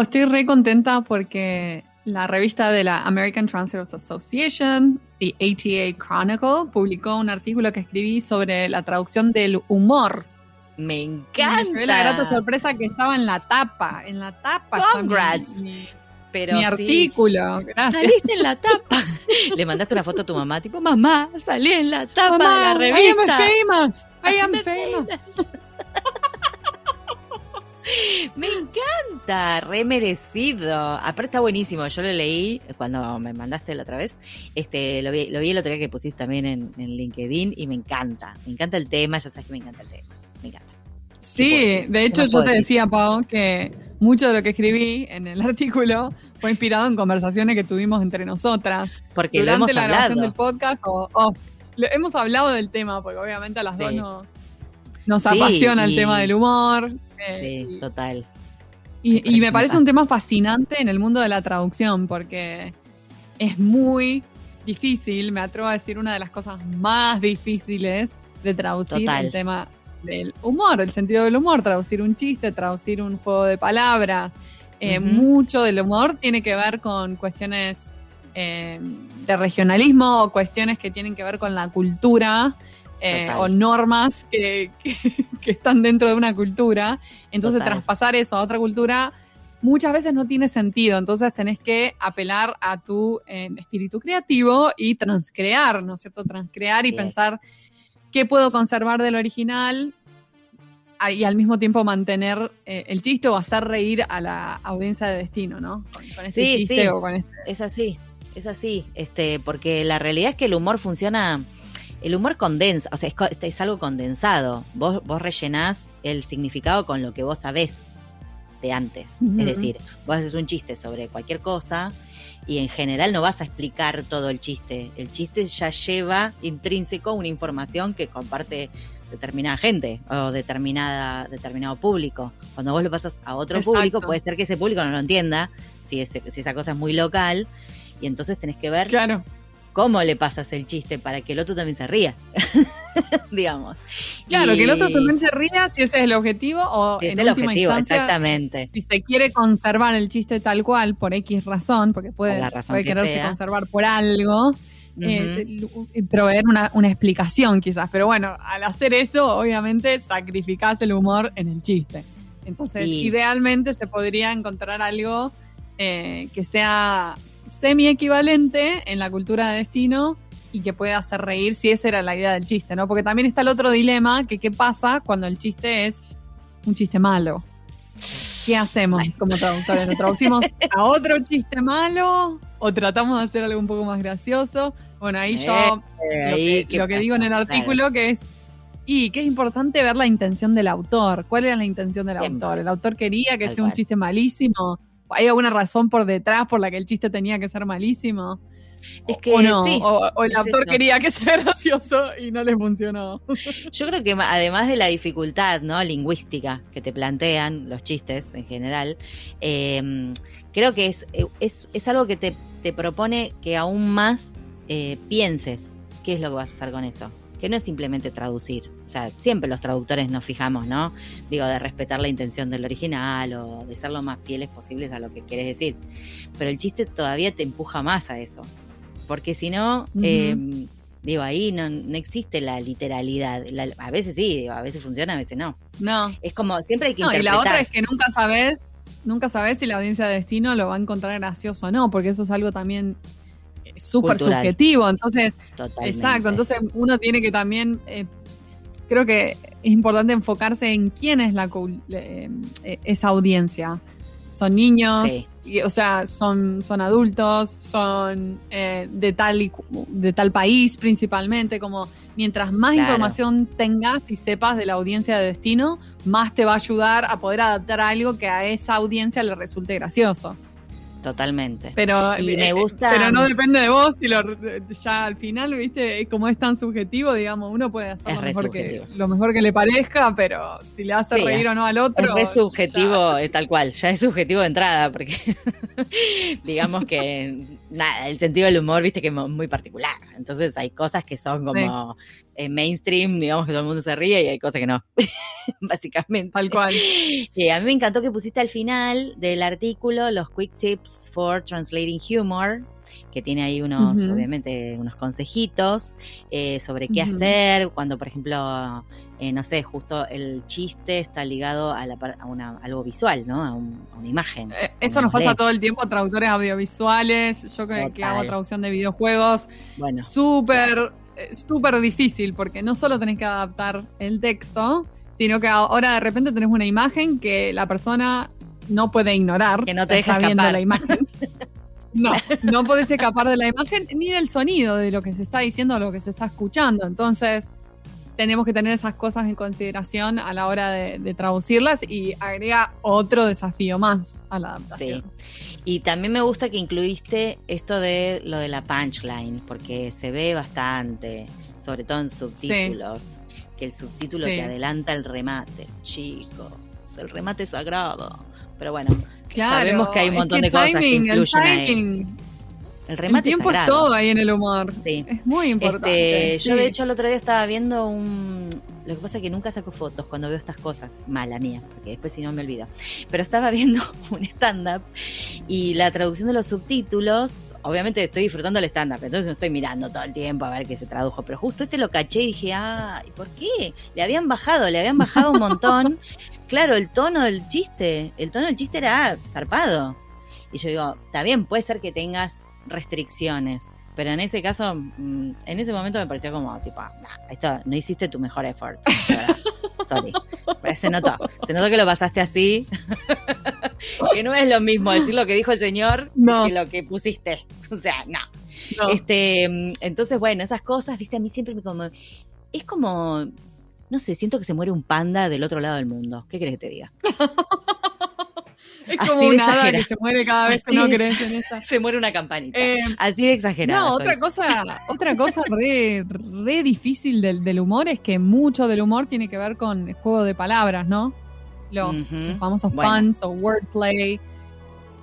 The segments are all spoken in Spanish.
Estoy re contenta porque la revista de la American Translators Association, The ATA Chronicle, publicó un artículo que escribí sobre la traducción del humor. Me encanta. Y me la grata sorpresa que estaba en la tapa, en la tapa. Congrats. Mi, mi, Pero mi sí. artículo. Gracias. Saliste en la tapa. Le mandaste una foto a tu mamá, tipo, mamá, salí en la tapa Mamá, de la I am revista. famous. I am famous. Me encanta, re merecido. Aparte está buenísimo. Yo lo leí cuando me mandaste la otra vez. Este, lo vi, lo vi el otro día que pusiste también en, en LinkedIn y me encanta. Me encanta el tema, ya sabes que me encanta el tema. Me encanta. Sí, de hecho yo te decía, Pau, que mucho de lo que escribí en el artículo fue inspirado en conversaciones que tuvimos entre nosotras Porque lo durante hemos la grabación del podcast o off. Lo- hemos hablado del tema, porque obviamente a las Sí. dos nos, nos Sí, apasiona el tema del humor. Eh, Sí, total. y, me parece un tema fascinante en el mundo de la traducción, porque es muy difícil, me atrevo a decir, una de las cosas más difíciles de traducir Total. el tema del humor, el sentido del humor, traducir un chiste, traducir un juego de palabras. Eh. Mucho del humor tiene que ver con cuestiones eh, de regionalismo o cuestiones que tienen que ver con la cultura. Eh, o normas que, que- que están dentro de una cultura. Entonces, Total. traspasar eso a otra cultura muchas veces no tiene sentido. Entonces, tenés que apelar a tu eh, espíritu creativo y transcrear, ¿no es cierto? Transcrear y pensar qué puedo conservar del original y al mismo tiempo mantener eh, el chiste o hacer reír a la audiencia de destino, ¿no? Con, con ese Sí, chiste sí. o con este. Es así, es así, este, porque la realidad es que el humor funciona, el humor condensa, o sea, es, co- es algo condensado. Vos, vos rellenás el significado con lo que vos sabés de antes. Es decir, vos haces un chiste sobre cualquier cosa y en general no vas a explicar todo el chiste. El chiste ya lleva intrínseco una información que comparte determinada gente o determinada, determinado público. Cuando vos lo pasas a otro Exacto. público, puede ser que ese público no lo entienda, si, ese- si esa cosa es muy local, y entonces tenés que ver Claro. Cómo le pasas el chiste para que el otro también se ría, digamos. Claro, Y- que el otro también se ría si ese es el objetivo o si es el última objetivo, instancia, exactamente. si se quiere conservar el chiste tal cual por X razón, porque puede, Por la razón puede que quererse sea. conservar por algo, eh, l- proveer una, una explicación quizás. Pero bueno, al hacer eso, obviamente sacrificás el humor en el chiste. Entonces, Sí. idealmente se podría encontrar algo eh, que sea semi-equivalente en la cultura de destino y que pueda hacer reír si esa era la idea del chiste, ¿no? Porque también está el otro dilema, que qué pasa cuando el chiste es un chiste malo. ¿Qué hacemos como traductores? ¿Lo traducimos a otro chiste malo o tratamos de hacer algo un poco más gracioso? Bueno, ahí yo Eh, lo que, digo en el artículo que es y que es importante ver la intención del autor. ¿Cuál era la intención del Siempre. autor? ¿El autor quería que Tal sea un cual. chiste malísimo? ¿Hay alguna razón por detrás por la que el chiste tenía que ser malísimo? Es O- que o no, sí, o, o el es eso. quería que sea gracioso y no le funcionó. Yo creo que además de la dificultad no lingüística que te plantean los chistes en general, eh, creo que es, es, es algo que te, te propone que aún más eh, pienses qué es lo que vas a hacer con eso. Que no es simplemente traducir. O sea, siempre los traductores nos fijamos, ¿no? Digo, de respetar la intención del original o de ser lo más fieles posibles a lo que quieres decir. Pero el chiste todavía te empuja más a eso. Porque si no, eh, Digo, ahí no, no existe la literalidad. La- a veces sí, digo, a veces funciona, a veces no. No. Es como, siempre hay que No, y interpretar. la otra es que nunca sabes, nunca sabes si la audiencia de destino lo va a encontrar gracioso o no, porque eso es algo también eh, súper subjetivo. Entonces, Totalmente. exacto, entonces uno tiene que también, eh, creo que es importante enfocarse en quién es la eh, esa audiencia. Son niños, Sí. y, o sea, son, son adultos, son eh, de, tal y de tal país principalmente, como mientras más Claro. información tengas y sepas de la audiencia de destino, más te va a ayudar a poder adaptar algo que a esa audiencia le resulte gracioso. Totalmente. Pero, Y me eh, gusta- pero no depende de vos y lo, ya al final, viste, como es tan subjetivo, digamos, uno puede hacer Es lo mejor, que, lo mejor que le parezca, pero si le hace Sí, reír o no al Es otro. re subjetivo, ya- eh, tal cual, ya es subjetivo de entrada, porque digamos que nada, el sentido del humor, viste que es muy particular. Entonces hay cosas que son como mainstream, digamos que todo el mundo se ríe y hay cosas que no, básicamente. Tal cual. Eh, a mí me encantó que pusiste al final del artículo los quick tips for translating humor, que tiene ahí unos, obviamente, unos consejitos eh, sobre qué hacer cuando, por ejemplo, eh, no sé, justo el chiste está ligado a, la, a una, algo visual, ¿no? A, una imagen. Eh, eso nos pasa todo el tiempo a traductores audiovisuales, yo que, que hago traducción de videojuegos, bueno, súper, súper difícil, porque no solo tenés que adaptar el texto, sino que ahora de repente tenés una imagen que la persona no puede ignorar. Que no te deja viendo la imagen. No, no podés escapar de la imagen ni del sonido de lo que se está diciendo o lo que se está escuchando. Entonces, tenemos que tener esas cosas en consideración a la hora de, traducirlas y agrega otro desafío más a la adaptación. Sí. Y también me gusta que incluiste esto de lo de la punchline, porque se ve bastante, sobre todo en subtítulos, que el subtítulo te adelanta el remate. Chicos, el remate sagrado. Pero bueno, Sabemos que hay un montón de cosas que influyen el El remate el tiempo es, todo ahí en el humor. Sí. Es muy importante. Este, yo de hecho el otro día estaba viendo un... Lo que pasa es que nunca saco fotos cuando veo estas cosas. Mala mía, porque después si no me olvido. Pero estaba viendo un stand-up y la traducción de los subtítulos, obviamente estoy disfrutando el stand-up, entonces no estoy mirando todo el tiempo a ver qué se tradujo. Pero justo este lo caché y dije, ah, ¿y por qué? Le habían bajado, le habían bajado un montón. claro, el tono del chiste, el tono del chiste era zarpado. Y yo digo, está bien, puede ser que tengas restricciones, pero en ese caso, mm, en ese momento me pareció como, tipo, esto no hiciste tu mejor effort. Sorry. se notó, se notó que lo pasaste así. que no es lo mismo decir lo que dijo el señor que lo que pusiste. O sea, no. no. Este, mm, entonces, bueno, esas cosas, viste, a mí siempre me como. Es como no sé, siento que se muere un panda del otro lado del mundo. ¿Qué crees que te diga? es como una que se muere cada vez que no crees en esa. Se muere una campanita. Eh, Así de exagerado. No, otra cosa, otra cosa re, re difícil del, humor es que mucho del humor tiene que ver con el juego de palabras, ¿no? Los, famosos puns o wordplay.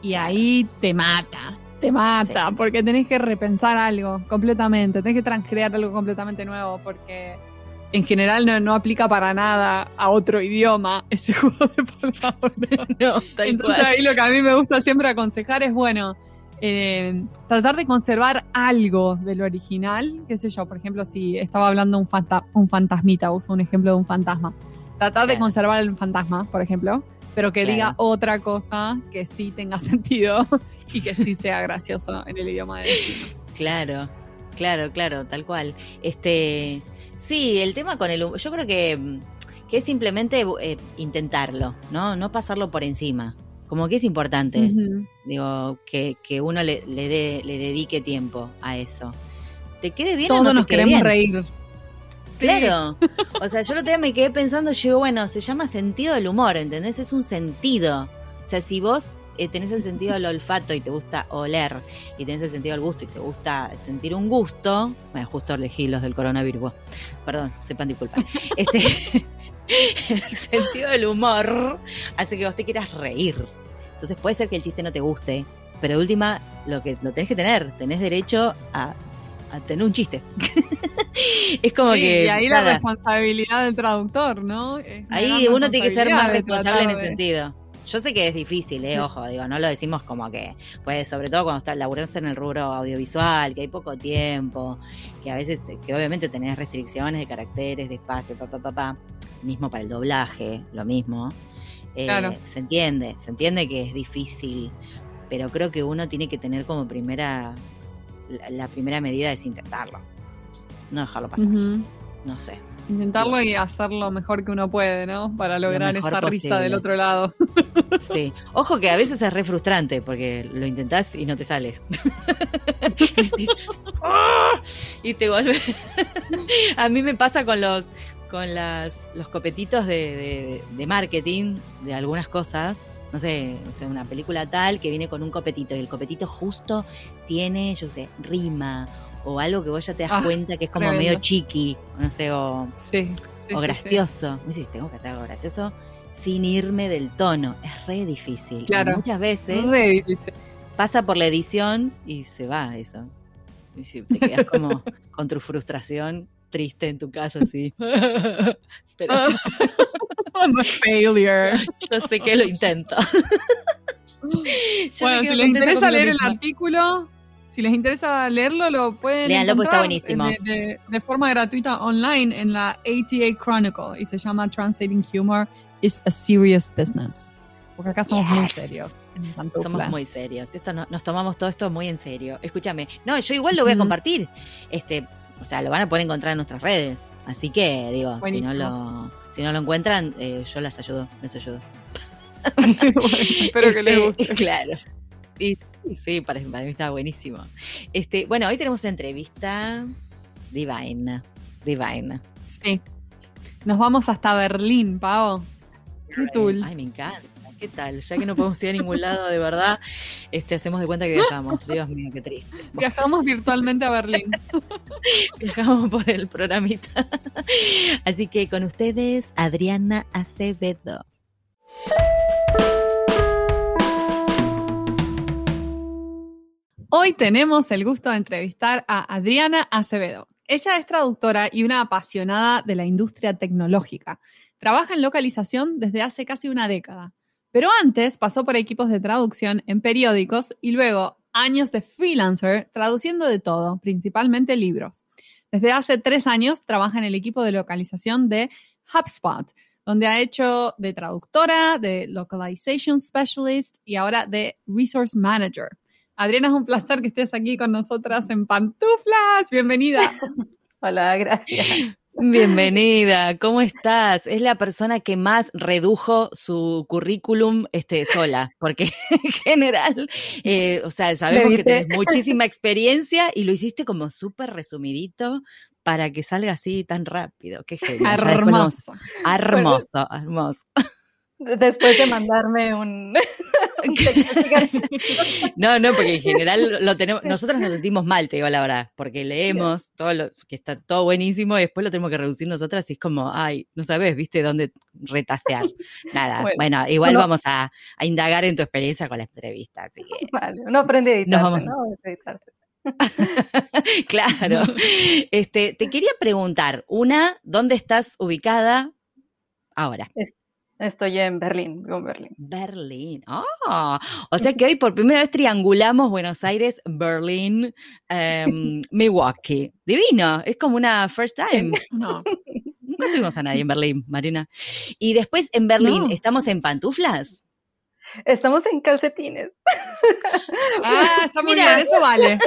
Y ahí te mata. Te mata, porque tenés que repensar algo completamente, tenés que transcrear algo completamente nuevo, porque en general no, aplica para nada a otro idioma ese juego de palabras. No, Entonces ahí lo que a mí me gusta siempre aconsejar es, bueno, eh, tratar de conservar algo de lo original, qué sé yo, por ejemplo, si estaba hablando un, un fantasmita, uso un ejemplo de un fantasma, tratar de conservar el fantasma, por ejemplo, pero que diga otra cosa que sí tenga sentido y que sí sea gracioso en el idioma de. Claro, claro, claro, tal cual. Este, Sí, el tema con el yo creo que, que es simplemente eh, intentarlo, ¿no? No pasarlo por encima. Como que es importante, digo, que, que uno le, le, le dedique tiempo a eso. ¿Te quede bien Todos o no nos queremos reír. Claro. O sea, yo lo otro me quedé pensando, yo digo, bueno, se llama sentido del humor, ¿entendés? Es un sentido. O sea, si vos eh, tenés el sentido del olfato y te gusta oler, y tenés el sentido del gusto y te gusta sentir un gusto, bueno, justo elegí los del coronavirus, perdón, sepan disculpar. Este, el sentido del humor hace que vos te quieras reír. Entonces puede ser que el chiste no te guste, pero de última, lo que lo tenés que tener, tenés derecho a, tener un chiste. es como que. Y ahí la responsabilidad del traductor, ¿no? ahí uno tiene que ser más responsable en ese sentido. Yo sé que es difícil, eh, ojo, digo, no lo decimos como que, pues sobre todo cuando estás laburando en el rubro audiovisual, que hay poco tiempo, que a veces, que obviamente tenés restricciones de caracteres, de espacio, papá, papá, mismo para el doblaje, lo mismo. Eh, se entiende, se entiende que es difícil, pero creo que uno tiene que tener como primera, la, primera medida es intentarlo, no dejarlo pasar, no sé. Intentarlo y hacerlo mejor que uno puede, ¿no? Para lograr esa risa del otro lado. Sí. Ojo que a veces es re frustrante porque lo intentás y no te sale. y te vuelve. a mí me pasa con los con las, los copetitos de, marketing de algunas cosas. No sé, una película tal que viene con un copetito y el copetito justo tiene, yo sé, rima o algo que vos ya te das ah, cuenta que es como medio chiqui, no sé, o, o gracioso. Sí, tengo que hacer algo gracioso sin irme del tono. Es re difícil. Claro. muchas veces pasa por la edición y se va eso. Y te quedas como con tu frustración triste en tu casa, sí. Pero I'm a failure. yo sé que lo intento. Bueno, si les interesa leer el artículo, si les interesa leerlo, lo pueden Léanlo, porque está buenísimo. De, de- de forma gratuita online en la ATA Chronicle y se llama Translating Humor is a Serious Business. Porque acá somos muy Yes. serios. en Somos muy serios. Esto no- nos tomamos todo esto muy en serio. Escúchame, no, yo igual lo voy a compartir. Este, o sea, lo van a poder encontrar en nuestras redes. Así que, digo, si no lo, si no lo encuentran, eh, yo las ayudo, les ayudo. Bueno, espero que les Este, guste. Claro. Y sí, para, para mí está buenísimo. Este, bueno, hoy tenemos una entrevista divina. Divina. Sí. Nos vamos hasta Berlín, Pavo. Qué tul. Ay, me encanta. ¿Qué tal? Ya que no podemos ir a ningún lado, de verdad, este, hacemos de cuenta que viajamos. Dios mío, qué triste. Viajamos virtualmente a Berlín. Viajamos por el programita. Así que con ustedes, Adriana Acevedo. Hoy tenemos el gusto de entrevistar a Adriana Acevedo. Ella es traductora y una apasionada de la industria tecnológica. Trabaja en localización desde hace casi una década, pero antes pasó por equipos de traducción en periódicos y luego años de freelancer traduciendo de todo, principalmente libros. Desde hace tres años trabaja en el equipo de localización de HubSpot, donde ha hecho de traductora, de localization specialist y ahora de resource manager. Adriana, es un placer que estés aquí con nosotras en Pantuflas. Bienvenida. Hola, gracias. Bienvenida, ¿cómo estás? Es la persona que más redujo su currículum este, sola, porque en general, eh, o sea, sabemos que tenés muchísima experiencia y lo hiciste como súper resumidito para que salga así tan rápido. Qué genial. Hermoso. Hermoso, hermoso. Después de mandarme un. No, no, porque en general lo tenemos, nosotros nos sentimos mal, te digo la verdad, porque leemos todo lo que está todo buenísimo y después lo tenemos que reducir nosotras y es como, ay, no sabes, viste dónde retasear. Nada, bueno, Bueno, igual uno- vamos a, a indagar en tu experiencia con la entrevista, así que, Vale, uno aprende a editarse, vamos- ¿no? A editarse. claro. Este, te quería preguntar, una, ¿dónde estás ubicada ahora? Estoy en Berlín, en Berlín. Berlín. Ah, o sea que hoy por primera vez triangulamos Buenos Aires, Berlín, em, Milwaukee. Divino, es como una first time. No. Nunca tuvimos a nadie en Berlín, Marina. Y después en Berlín, No. ¿estamos en pantuflas? Estamos en calcetines. Ah, está muy Mira. bien, eso vale.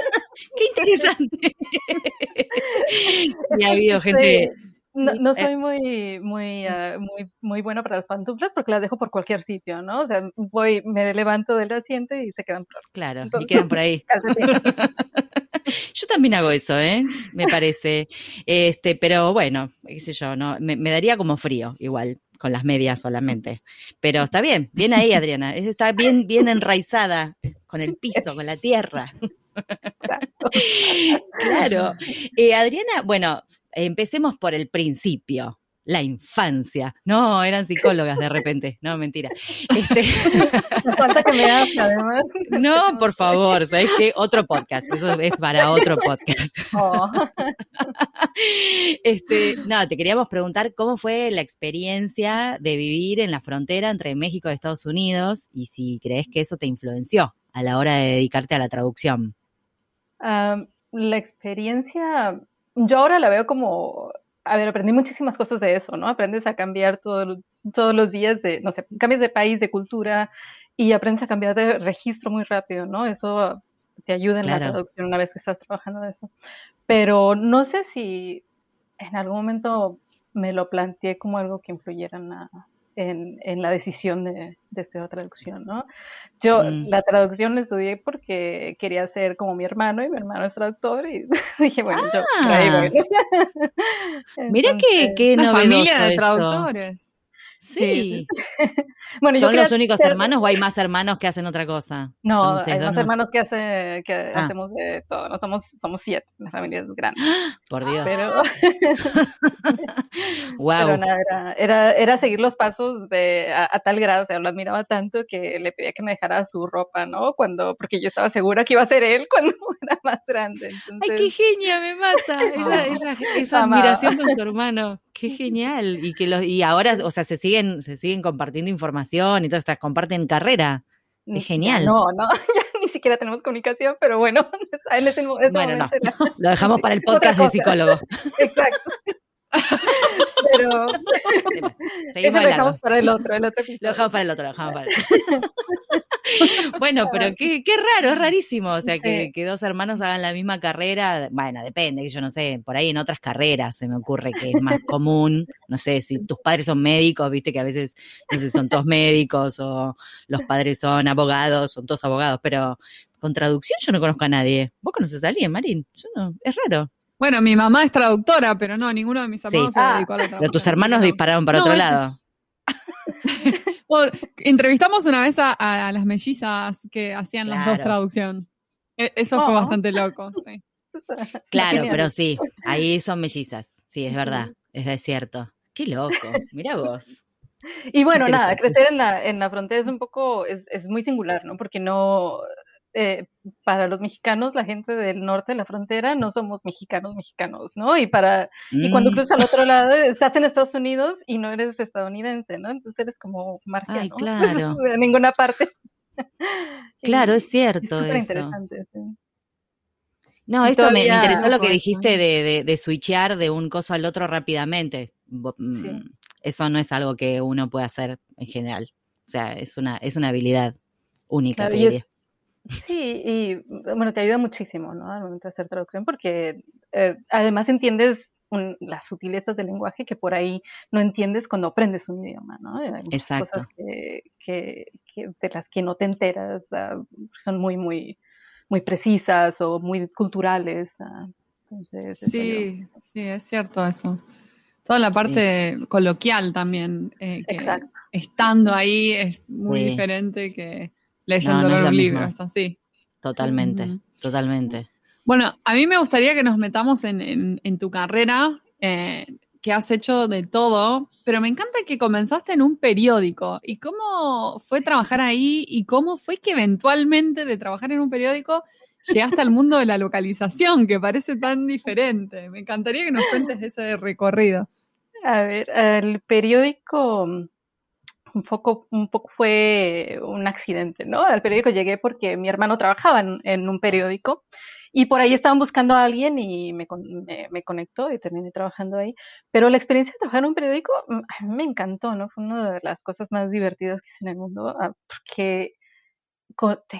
¡Qué interesante! y ha habido gente... Sí, No, no Eh, soy muy, muy, ah, muy, muy buena para las pantuflas porque las dejo por cualquier sitio, ¿no? O sea, voy, me levanto del asiento y se quedan por Claro, y Entonces- quedan por ahí. Yo también hago eso, ¿eh? Me parece. Este, pero bueno, qué sé yo, no, me, me daría como frío, igual, con las medias solamente. Pero está bien, bien ahí, Adriana. Es- Está bien, bien enraizada con el piso, con la tierra. Claro. Eh, Adriana, bueno, empecemos por el principio. La infancia. No, eran psicólogas de repente. No, mentira. Este, falta que me hagas, además. no, por favor, ¿sabes qué? Otro podcast. Eso es para otro podcast. Oh. Este, no, te queríamos preguntar cómo fue la experiencia de vivir en la frontera entre México y Estados Unidos y si crees que eso te influenció a la hora de dedicarte a la traducción. La experiencia, yo ahora la veo como, a ver, aprendí muchísimas cosas de eso, ¿no? Aprendes a cambiar todo todos los días de, no sé, cambias de país, de cultura y aprendes a cambiar de registro muy rápido, ¿no? Eso te ayuda en la traducción una vez que estás trabajando de eso. Pero no sé si en algún momento me lo planteé como algo que influyera en la, en, en la decisión de, de estudiar traducción, ¿no? Yo Mm. la traducción la estudié porque quería ser como mi hermano y mi hermano es traductor y dije, bueno, yo por ahí Ah. voy. Mira que, Entonces, qué Una novedoso familia de esto. traductores. Sí. bueno, ¿Son los únicos ser- hermanos o hay más hermanos que hacen otra cosa? ¿Son No, hay dos, más no? hermanos que, hace, que Ah. hacemos de todo, no somos, somos siete, la familia es grande, Por Dios. pero, wow. pero nada, era, era, era seguir los pasos de, a, a tal grado, o sea, lo admiraba tanto que le pedía que me dejara su ropa, ¿no? Cuando, porque yo estaba segura que iba a ser él cuando más grande. Entonces... ¡Ay, qué genia! Me mata esa, esa, esa admiración con su hermano. ¡Qué genial! Y que los, y ahora, o sea, se siguen, se siguen compartiendo información y todo, estas comparten carrera. Es genial. No, no, ya ni siquiera tenemos comunicación, pero bueno, en ese, ese bueno, no. Lo dejamos para el podcast de psicólogo. Exacto. Pero eso lo dejamos para el otro, el otro Lo dejamos para el otro, lo dejamos para el otro. bueno, pero qué, qué, raro, es rarísimo. O sea, que, que, dos hermanos hagan la misma carrera. Bueno, depende, yo no sé, por ahí en otras carreras se me ocurre que es más común. No sé, si tus padres son médicos, viste que a veces, no sé, son todos médicos o los padres son abogados, son todos abogados, pero con traducción yo no conozco a nadie. ¿Vos conoces a alguien, Marín? Yo no, es raro. Bueno, mi mamá es traductora, pero no, ninguno de mis hermanos se dedicó a la traducción. Pero tus hermanos dispararon para no, otro lado. bueno, entrevistamos una vez a, a, las mellizas que hacían claro. las dos traducción. E eso oh. fue bastante loco, sí. Claro, pero sí, ahí son mellizas. Sí, es verdad, es, es cierto. Qué loco, mira vos. Y bueno, nada, crecer en la, en la frontera es un poco, es, es muy singular, ¿no? Porque no, eh, para los mexicanos, la gente del norte de la frontera, no somos mexicanos mexicanos, ¿no? Y para mm. y cuando cruzas al otro lado, estás en Estados Unidos y no eres estadounidense, ¿no? Entonces eres como marciano, Ay, claro. de ninguna parte. Claro, es cierto. Es interesante, sí. No, y esto me, me, interesó lo que dijiste de, de, de, switchear de un coso al otro rápidamente. Mm, sí. Eso no es algo que uno puede hacer en general. O sea, es una, es una habilidad única, claro. Es, Sí, y bueno, te ayuda muchísimo, ¿no? Al momento de hacer traducción, porque eh, además entiendes un, las sutilezas del lenguaje que por ahí no entiendes cuando aprendes un idioma, ¿no? Hay muchas Exacto. cosas que, que, que, de las que no te enteras, uh, son muy, muy, muy precisas o muy culturales. Uh, entonces, sí, sí, es cierto eso. Toda la parte sí. coloquial también, eh, que Exacto. estando ahí es muy sí. diferente que leyendo no, no los libros, mismo. así. Totalmente, sí. totalmente. Bueno, a mí me gustaría que nos metamos en, en, en tu carrera, eh, que has hecho de todo, pero me encanta que comenzaste en un periódico. ¿Y cómo fue trabajar ahí? ¿Y cómo fue que eventualmente de trabajar en un periódico llegaste al mundo de la localización, que parece tan diferente? Me encantaría que nos cuentes ese recorrido. A ver, el periódico un poco, un poco fue un accidente, ¿no? Al periódico llegué porque mi hermano trabajaba en, un periódico y por ahí estaban buscando a alguien y me, me, conectó y terminé trabajando ahí. Pero la experiencia de trabajar en un periódico a mí me encantó, ¿no? Fue una de las cosas más divertidas que hice en el mundo porque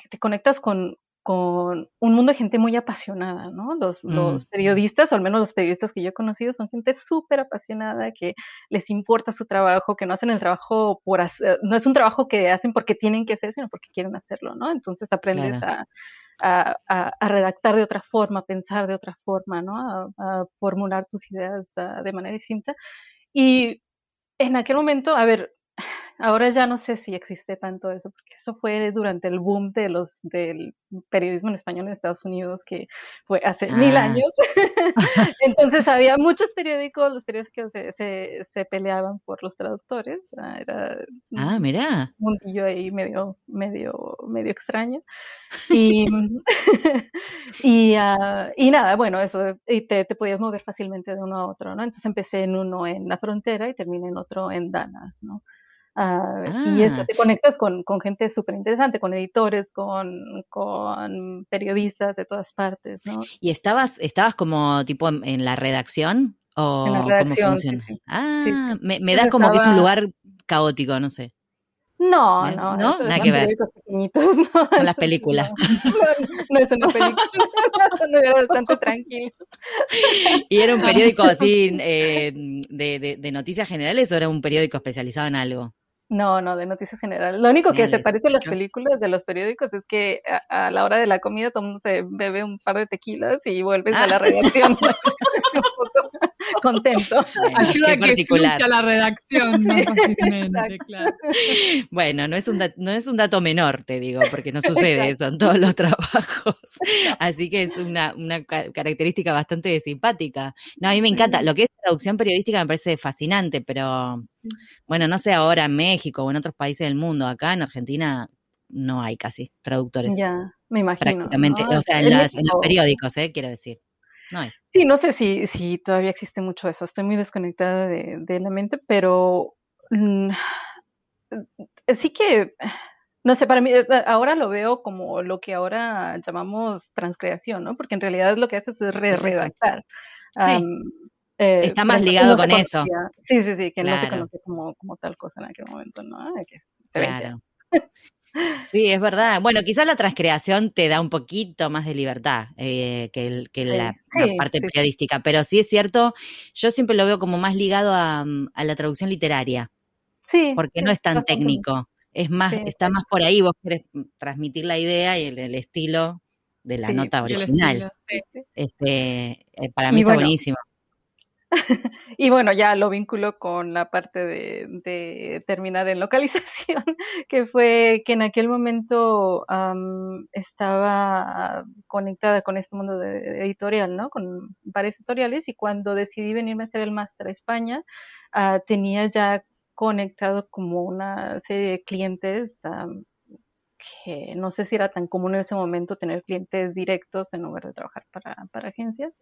te conectas con, con un mundo de gente muy apasionada, ¿no? Los, mm. los, periodistas, o al menos los periodistas que yo he conocido, son gente súper apasionada, que les importa su trabajo, que no hacen el trabajo por hacer, no es un trabajo que hacen porque tienen que hacer, sino porque quieren hacerlo, ¿no? Entonces aprendes claro. a, a, a, redactar de otra forma, a pensar de otra forma, ¿no? A, a formular tus ideas ah, de manera distinta. Y en aquel momento, a ver, Ahora ya no sé si existe tanto eso, porque eso fue durante el boom de los del periodismo en español en Estados Unidos, que fue hace ah. mil años. Entonces había muchos periódicos, los periódicos se, se, se peleaban por los traductores. Era ah, mira. un mundillo ahí medio, medio, medio extraño. Y, y, uh, y, nada, bueno, eso, y te, te, podías mover fácilmente de uno a otro, ¿no? Entonces empecé en uno en la frontera y terminé en otro en Danas, ¿no? Uh, ah. Y eso, te conectas con, con gente súper interesante, con editores, con, con, periodistas de todas partes, ¿no? ¿Y estabas, estabas como tipo en, en la redacción? ¿O en la redacción, cómo funciona? Sí, sí. Ah, sí. Me, me, da como estaba... que es un lugar caótico, no sé. No, no, ¿no? Nada que ver. ¿no? Con las películas. No, no, es una película, no, era bastante tranquilo. ¿Y era un periódico así eh, de, de, de, noticias generales o era un periódico especializado en algo? No, no, de noticias generales. Lo único que se parece a las películas de los periódicos es que a, a, la hora de la comida todo el mundo se bebe un par de tequilas y vuelves ah. a la redacción un poco contento. Bueno, Ayuda a que fluya la redacción más fácilmente, claro. Bueno, no es, un no es un dato menor, te digo, porque no sucede eso en todos los trabajos. Así que es una, una característica bastante simpática. No, a mí me encanta. Lo que es traducción periodística me parece fascinante, pero bueno, no sé ahora en México o en otros países del mundo. Acá en Argentina no hay casi traductores. Ya. me imagino. Prácticamente, o sea, en, los periódicos, ¿eh? quiero decir. No hay. Sí, no sé si, si todavía existe mucho eso. Estoy muy desconectada de, de la mente, pero mm, sí que, no sé, para mí eh, ahora lo veo como lo que ahora llamamos transcreación, ¿no? Porque en realidad lo que haces es redactar. Sí. Eh, Está más ligado con eso. Sí, sí, sí, que no se conoce como, como, tal cosa en aquel momento, ¿no? Que claro. Sí, es verdad. Bueno, quizás la transcreación te da un poquito más de libertad eh, que, que la, parte periodística, pero sí es cierto, yo siempre lo veo como más ligado a, mm, la traducción literaria. Sí. Porque no es tan técnico. Es más, está más por ahí, vos querés transmitir la idea y el, estilo de la nota original. este, eh, para mí está buenísimo. y bueno, ya lo vinculo con la parte de, terminar en localización, que fue que en aquel momento estaba conectada con este mundo de, editorial, ¿no? Con varias editoriales y cuando decidí venirme a hacer el máster a España, ah, tenía ya conectado como una serie de clientes que no sé si era tan común en ese momento tener clientes directos en lugar de trabajar para, para agencias.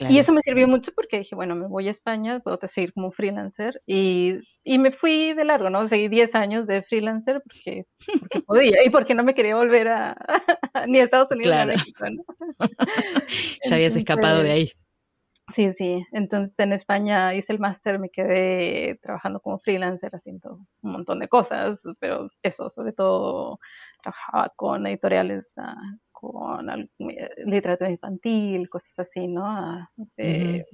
Y eso me sirvió mucho porque dije, bueno, me voy a España, puedo seguir como freelancer y, y me fui de largo, ¿no? Seguí 10 años de freelancer porque, porque podía y porque no me quería volver a, ni a Estados Unidos ni a México, ¿no? ya habías escapado de ahí. Sí, sí. Entonces en España hice el máster, me quedé trabajando como freelancer haciendo un montón de cosas, pero eso, sobre todo trabajaba con editoriales uh, con eh, literatura infantil, cosas así, ¿no? Ah, de,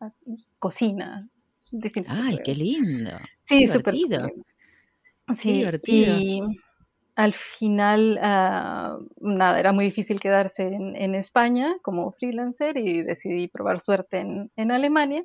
ah, cocina. Ay, qué lindo. Sí, súper Sí, divertido. Y al final, nada, era muy difícil quedarse en, España como freelancer y decidí probar suerte en, en Alemania.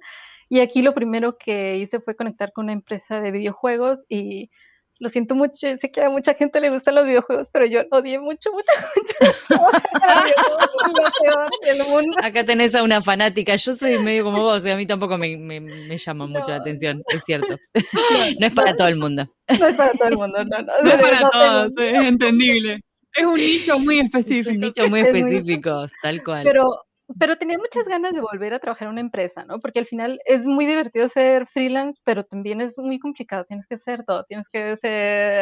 Y aquí lo primero que hice fue conectar con una empresa de videojuegos y lo siento mucho, sé que a mucha gente le gustan los videojuegos, pero yo odié mucho, mucho, mucho. Acá tenés a una fanática, yo soy medio como vos, y a mí tampoco me, me, llama mucho la atención, es cierto. No es para todo el mundo. No es para todo el mundo, no, no. es para todos, es entendible. Es un nicho muy específico. Es un nicho muy específico, tal cual. Pero pero tenía muchas ganas de volver a trabajar en una empresa, ¿no? Porque al final es muy divertido ser freelance, pero también es muy complicado. Tienes que hacer todo, tienes que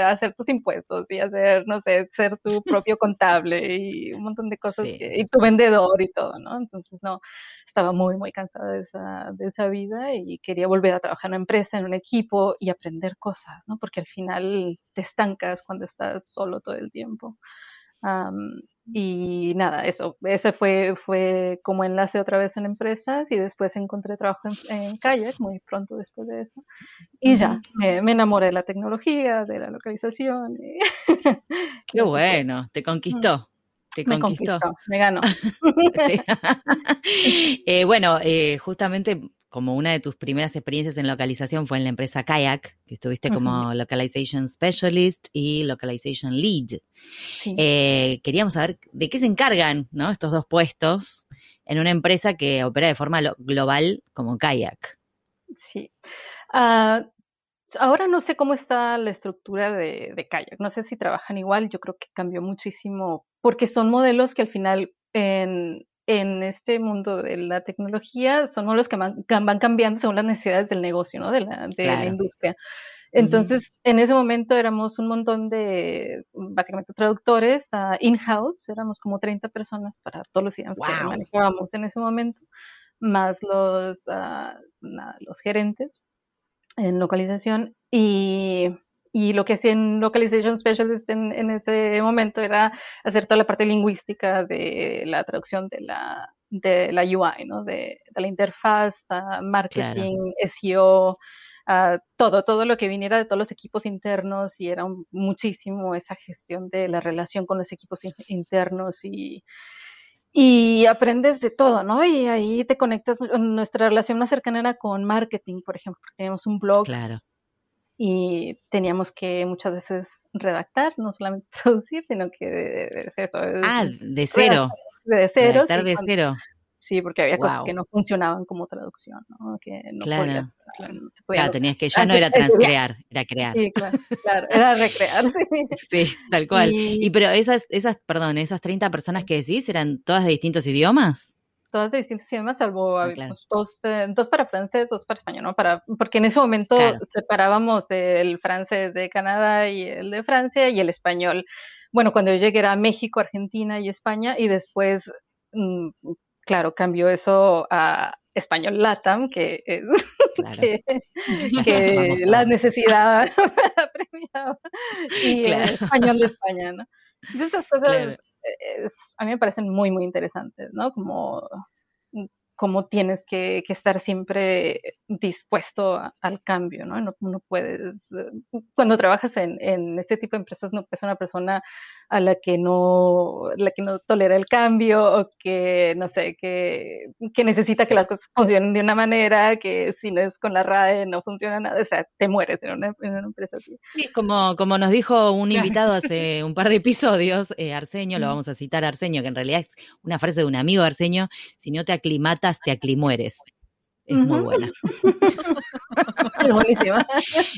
hacer tus impuestos y hacer, no sé, ser tu propio contable y un montón de cosas, y tu vendedor y todo, ¿no? Entonces, no, estaba muy, muy cansada de esa, de esa vida y quería volver a trabajar en una empresa, en un equipo y aprender cosas, ¿no? Porque al final te estancas cuando estás solo todo el tiempo. Y nada, eso, ese fue, fue como enlace otra vez en empresas y después encontré trabajo en, Kayak muy pronto después de eso. Y ya, me, enamoré de la tecnología, de la localización. Qué bueno, te conquistó. Te conquistó. Me, ganó. Eh, bueno, eh, justamente como una de tus primeras experiencias en localización fue en la empresa Kayak, que estuviste como Localization Specialist y Localization Lead. Eh, queríamos saber de qué se encargan ¿no? estos dos puestos en una empresa que opera de forma global como Kayak. Sí. Ah, ahora no sé cómo está la estructura de, de Kayak. No sé si trabajan igual. Yo creo que cambió muchísimo porque son modelos que al final en, en este mundo de la tecnología son los que van, cambiando según las necesidades del negocio, ¿no? De la, de la industria. Entonces, en ese momento éramos un montón de, básicamente, traductores uh, in-house, éramos como 30 personas para todos los idiomas que manejábamos en ese momento, más los, uh, los gerentes en localización. Y y lo que hacía en Localization Specialist en, en, ese momento era hacer toda la parte lingüística de la traducción de la, de la UI, ¿no? de, de la interfaz, marketing, SEO, todo, todo lo que viniera de todos los equipos internos y era muchísimo esa gestión de la relación con los equipos internos y, y aprendes de todo, ¿no? Y ahí te conectas. Nuestra relación más cercana era con marketing, por ejemplo, porque teníamos un blog claro y teníamos que muchas veces redactar, no solamente traducir, sino que es eso. ah, de cero. De cero. Redactar de cero. Sí, porque había cosas que no funcionaban como traducción, ¿no? Que no claro. podías, claro, no se claro tenías que, ya no era transcrear, era crear. Sí, claro, claro era recrear, sí. Sí, tal cual. Y, pero esas, esas, perdón, esas 30 personas que decís, ¿eran todas de distintos idiomas? Todas de distintos idiomas, salvo ah, dos, eh, dos, para francés, dos para español, ¿no? Para, porque en ese momento separábamos el francés de Canadá y el de Francia y el español. Bueno, cuando yo llegué era México, Argentina y España y después, mm, claro, cambió eso a español LATAM, que es que, la necesidad premiaba y español de España, ¿no? Entonces, estas cosas a mí me parecen muy, muy interesantes, ¿no? Como cómo tienes que, estar siempre dispuesto al cambio, ¿no? ¿no? puedes, cuando trabajas en, en, este tipo de empresas, no puedes ser una persona a la que no, la que no tolera el cambio o que, no sé, que, que necesita que las cosas funcionen de una manera, que si no es con la RAE no funciona nada, o sea, te mueres en una, empresa así. Sí, como, como nos dijo un invitado hace un par de episodios, eh, Arseño, lo vamos a citar Arseño, que en realidad es una frase de un amigo Arseño, si no te aclimatas, te aclimueres es muy buena. Es buenísima.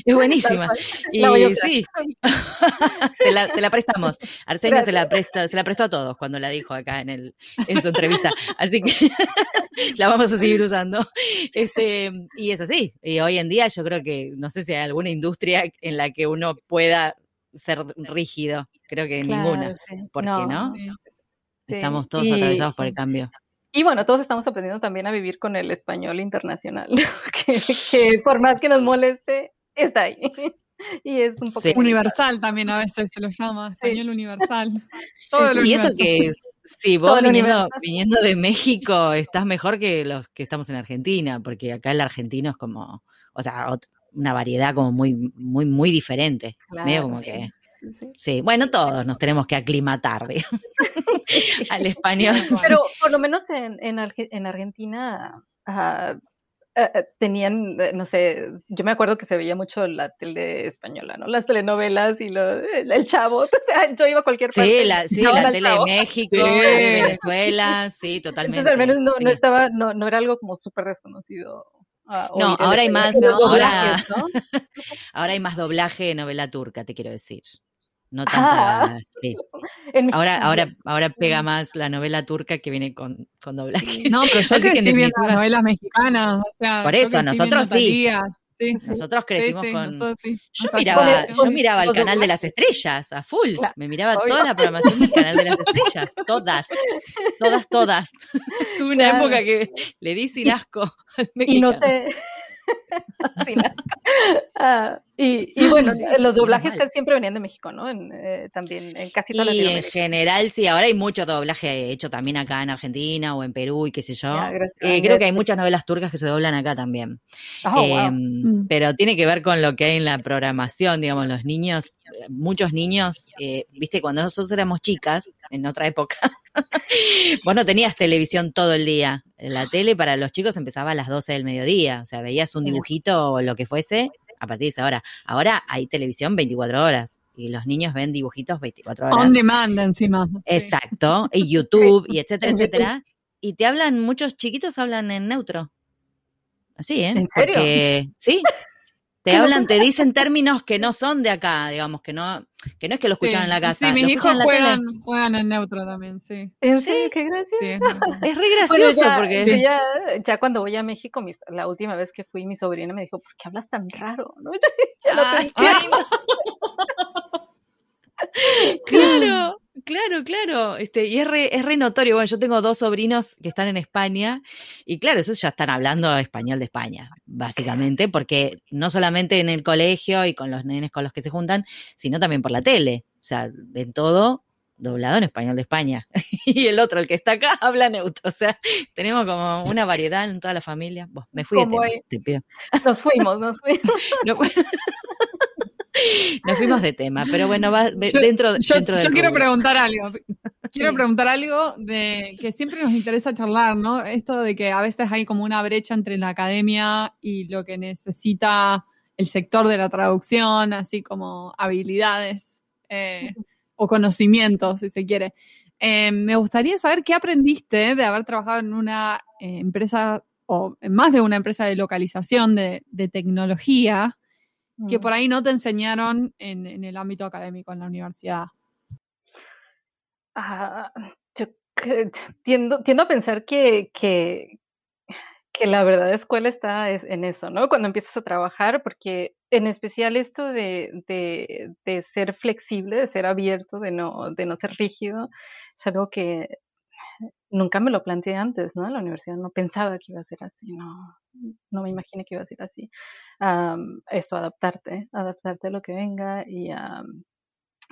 Es buenísima. Y sí, te la, te la, prestamos. Arsenio se la, presta, se la prestó a todos cuando la dijo acá en, el, en su entrevista. Así que la vamos a seguir usando. Este, y es así. Y hoy en día yo creo que, no sé si hay alguna industria en la que uno pueda ser rígido. Creo que ninguna. ¿Por qué no? Estamos todos atravesados por el cambio. Y bueno, todos estamos aprendiendo también a vivir con el español internacional, que, por más que nos moleste, está ahí. Y es un poco universal también a veces se lo llama, español universal. Todo y eso que es, si vos viniendo, viniendo, de México estás mejor que los que estamos en Argentina, porque acá el argentino es como, o sea, una variedad como muy, muy, muy diferente. medio como que Sí. bueno, todos nos tenemos que aclimatar al español. Pero por lo menos en, en, Argentina uh, tenían, eh, no sé, yo me acuerdo que se veía mucho la tele española, ¿no? Las telenovelas y lo, el, chavo. yo iba a cualquier parte. Sí, la, sí, la tele de México, de Venezuela, sí, totalmente. Entonces al menos no, no estaba, no, no era algo como súper desconocido no, ahora hay más, ahora, ahora, hay más doblaje de novela turca, te quiero decir. No tanta. Sí. Ahora, ahora, ahora pega más la novela turca que viene con, con doblaje. No, pero yo crecí viendo las novelas mexicanas. O sea, Por eso, nosotros sí. Sí, Nosotros crecimos con. Yo miraba, yo miraba el canal de las estrellas a full. Me miraba toda la programación del canal de las estrellas. Todas. Todas, todas. Tuve una época que le di sin asco. y no sé. Ah, y, bueno, los doblajes casi siempre venían de México, ¿no? Eh, también en casi todas las Y en general, sí, ahora hay mucho doblaje hecho también acá en Argentina o en Perú y qué sé yo. Eh, creo que hay muchas novelas turcas que se doblan acá también. Oh, em, mm. Pero tiene que ver con lo que hay en la programación, digamos, los niños, muchos niños, eh, viste, cuando nosotros éramos chicas, en otra época, vos no tenías televisión todo el día. La tele para los chicos empezaba a las 12 del mediodía, o sea, veías un dibujito o lo que fuese a partir de esa hora. Ahora hay televisión 24 horas y los niños ven dibujitos 24 horas. On demand encima. Exacto, y YouTube y etcétera, etcétera. Y te hablan, muchos chiquitos hablan en neutro. Así, ¿eh? ¿En serio? Porque, sí, te hablan, te dicen términos que no son de acá, digamos, que no, que no es que lo escuchan en la casa. Sí, mis hijos juegan, en juegan en neutro también, sí. ¿En serio? Qué gracioso. es re gracioso porque... Ya, ya, cuando voy a México, la última vez que fui, mi sobrina me dijo, ¿por qué hablas tan raro? ¿No? Ya, claro. Claro, claro, este, y es re, es re notorio. Bueno, yo tengo dos sobrinos que están en España y claro, esos ya están hablando español de España, básicamente, porque no solamente en el colegio y con los nenes con los que se juntan, sino también por la tele. O sea, ven todo doblado en español de España. y el otro, el que está acá, habla neutro. O sea, tenemos como una variedad en toda la familia. me fui de tema, te pido. Nos fuimos, nos fuimos. Nos fuimos de tema, pero bueno, va dentro, yo, dentro Yo quiero preguntar algo. Quiero preguntar algo de que siempre nos interesa charlar, ¿no? Esto de que a veces hay como una brecha entre la academia y lo que necesita el sector de la traducción, así como habilidades eh, o conocimientos, si se quiere. Eh, me gustaría saber qué aprendiste de haber trabajado en una eh, empresa o en más de una empresa de localización de, tecnología que por mm. ahí no te enseñaron en, el ámbito académico en la universidad. Ah, yo tiendo, a pensar que, que, la verdadera escuela está en eso, ¿no? Cuando empiezas a trabajar, porque en especial esto de, de, ser flexible, de ser abierto, de no, de no ser rígido, es algo que nunca me lo planteé antes, ¿no? En la universidad no pensaba que iba a ser así, no, no me imaginé que iba a ser así. eso, adaptarte, adaptarte a lo que venga y,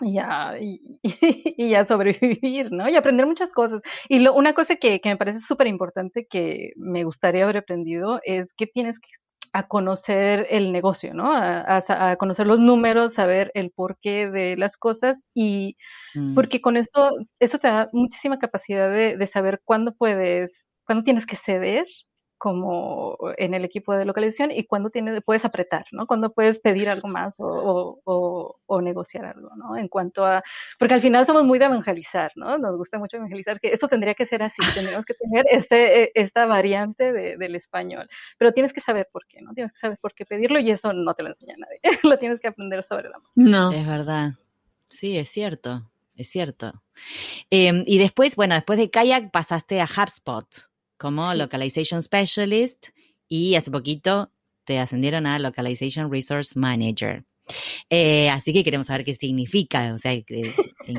y, a, y, a sobrevivir, ¿no? Y aprender muchas cosas. Y lo, una cosa que, que me parece súper importante que me gustaría haber aprendido es que tienes que a conocer el negocio, ¿no? A, conocer los números, saber el porqué de las cosas y mm. porque con eso, eso te da muchísima capacidad de, de saber cuándo puedes, cuándo tienes que ceder como en el equipo de localización y cuando tienes, puedes apretar, ¿no? Cuando puedes pedir algo más o, o, o, negociar algo, ¿no? En cuanto a, porque al final somos muy de evangelizar, ¿no? Nos gusta mucho evangelizar que esto tendría que ser así, tendríamos que tener este, e, esta variante de, del español, pero tienes que saber por qué, ¿no? Tienes que saber por qué pedirlo y eso no te lo enseña nadie, lo tienes que aprender sobre la mano. No. Es verdad, sí, es cierto, es cierto. Em, y después, bueno, después de Kayak pasaste a HubSpot como Localization Specialist y hace poquito te ascendieron a Localization Resource Manager. Eh, así que queremos saber qué significa, o sea, en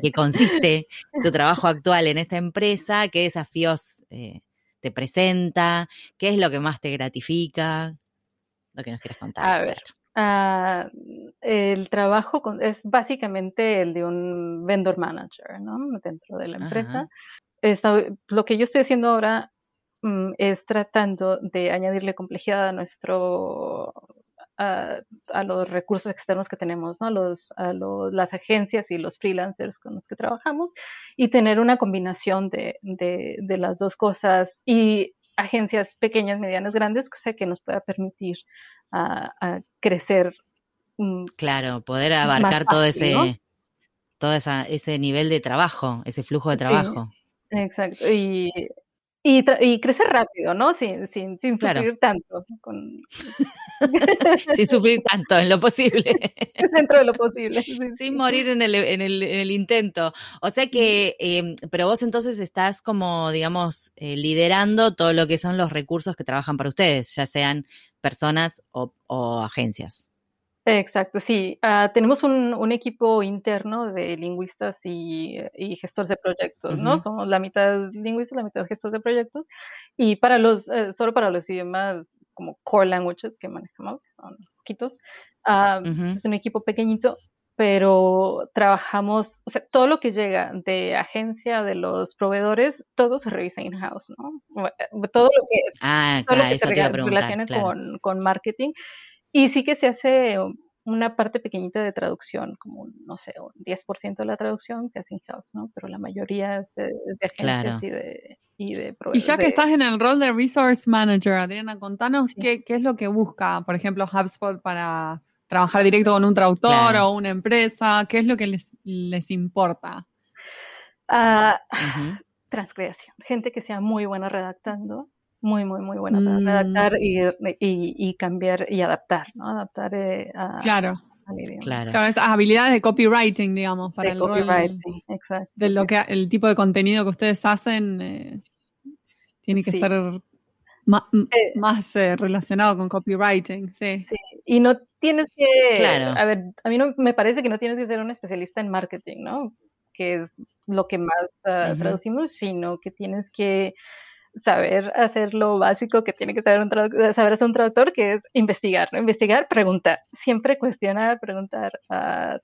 qué consiste tu trabajo actual en esta empresa, qué desafíos eh, te presenta, qué es lo que más te gratifica, lo que nos quieres contar. A ver, ah, el trabajo es básicamente el de un vendor manager, ¿no? Dentro de la empresa. lo que yo estoy haciendo ahora es tratando de añadirle complejidad a nuestro a, los recursos externos que tenemos, ¿no? Los, a las agencias y los freelancers con los que trabajamos y tener una combinación de, de, las dos cosas y agencias pequeñas, medianas, grandes, cosa que nos pueda permitir a, crecer. Mm, claro, poder abarcar todo ese todo ese nivel de trabajo, ese flujo de trabajo. exacto. Y y, y, crecer rápido, ¿no? Sin, sin, sin sufrir tanto. Con... sin sufrir tanto, en lo posible. Dentro de lo posible. sin morir en el, en, el, en el, intento. O sea que, eh, pero vos entonces estás como, digamos, eh, liderando todo lo que son los recursos que trabajan para ustedes, ya sean personas o, o agencias. Exacto, sí. Ah, tenemos un, equipo interno de lingüistas y, gestores de proyectos, ¿no? Somos la mitad lingüistas, la mitad gestores de proyectos. Y para los, eh, solo para los idiomas como core languages que manejamos, que son poquitos, ah, pues es un equipo pequeñito, pero trabajamos, o sea, todo lo que llega de agencia de los proveedores, todo se revisa in-house, ¿no? Eh, todo lo que, ah, todo lo que se relaciona con, con marketing y sí que se hace una parte pequeñita de traducción, como, no sé, un 10% de la traducción se hace in-house, ¿no? Pero la mayoría es, de agencias y de, y de Y ya que estás en el rol de Resource Manager, Adriana, contanos qué, qué, es lo que busca, por ejemplo, HubSpot para trabajar directo con un traductor o una empresa, ¿qué es lo que les, les importa? Uh, Transcreación, gente que sea muy buena redactando, muy, muy, muy buena para mm. adaptar y, y, cambiar y adaptar, ¿no? Adaptar eh, a, claro. Claro. claro. esas habilidades de copywriting, digamos, para el copywriting, exacto. De lo que el tipo de contenido que ustedes hacen eh, tiene que ser eh, más relacionado con copywriting, sí. sí. Y no tienes que, claro. a ver, a mí no me parece que no tienes que ser un especialista en marketing, ¿no? Que es lo que más ah, traducimos, sino que tienes que saber hacer lo básico que tiene que saber un traductor, saber hacer un traductor, que es investigar, ¿no? Investigar, preguntar, siempre cuestionar, preguntar, uh,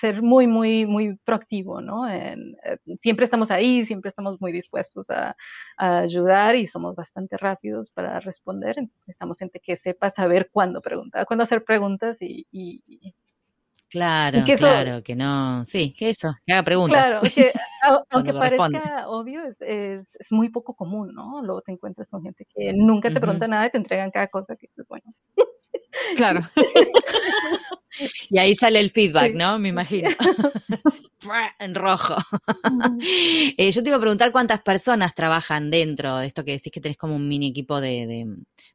ser muy, muy, muy proactivo, ¿no? En, eh, siempre estamos ahí, siempre estamos muy dispuestos a, ayudar y somos bastante rápidos para responder, entonces necesitamos gente que sepa saber cuándo preguntar, cuándo hacer preguntas y, Claro, claro, que no, sí, que eso, que haga preguntas. Claro, que, aunque parezca obvio, es, es, es, muy poco común, ¿no? Luego te encuentras con gente que nunca te pregunta nada y te entregan cada cosa que dices, bueno. Claro. y ahí sale el feedback, ¿no? Me imagino. en rojo. Eh, yo te iba a preguntar cuántas personas trabajan dentro de esto que decís que tenés como un mini equipo de,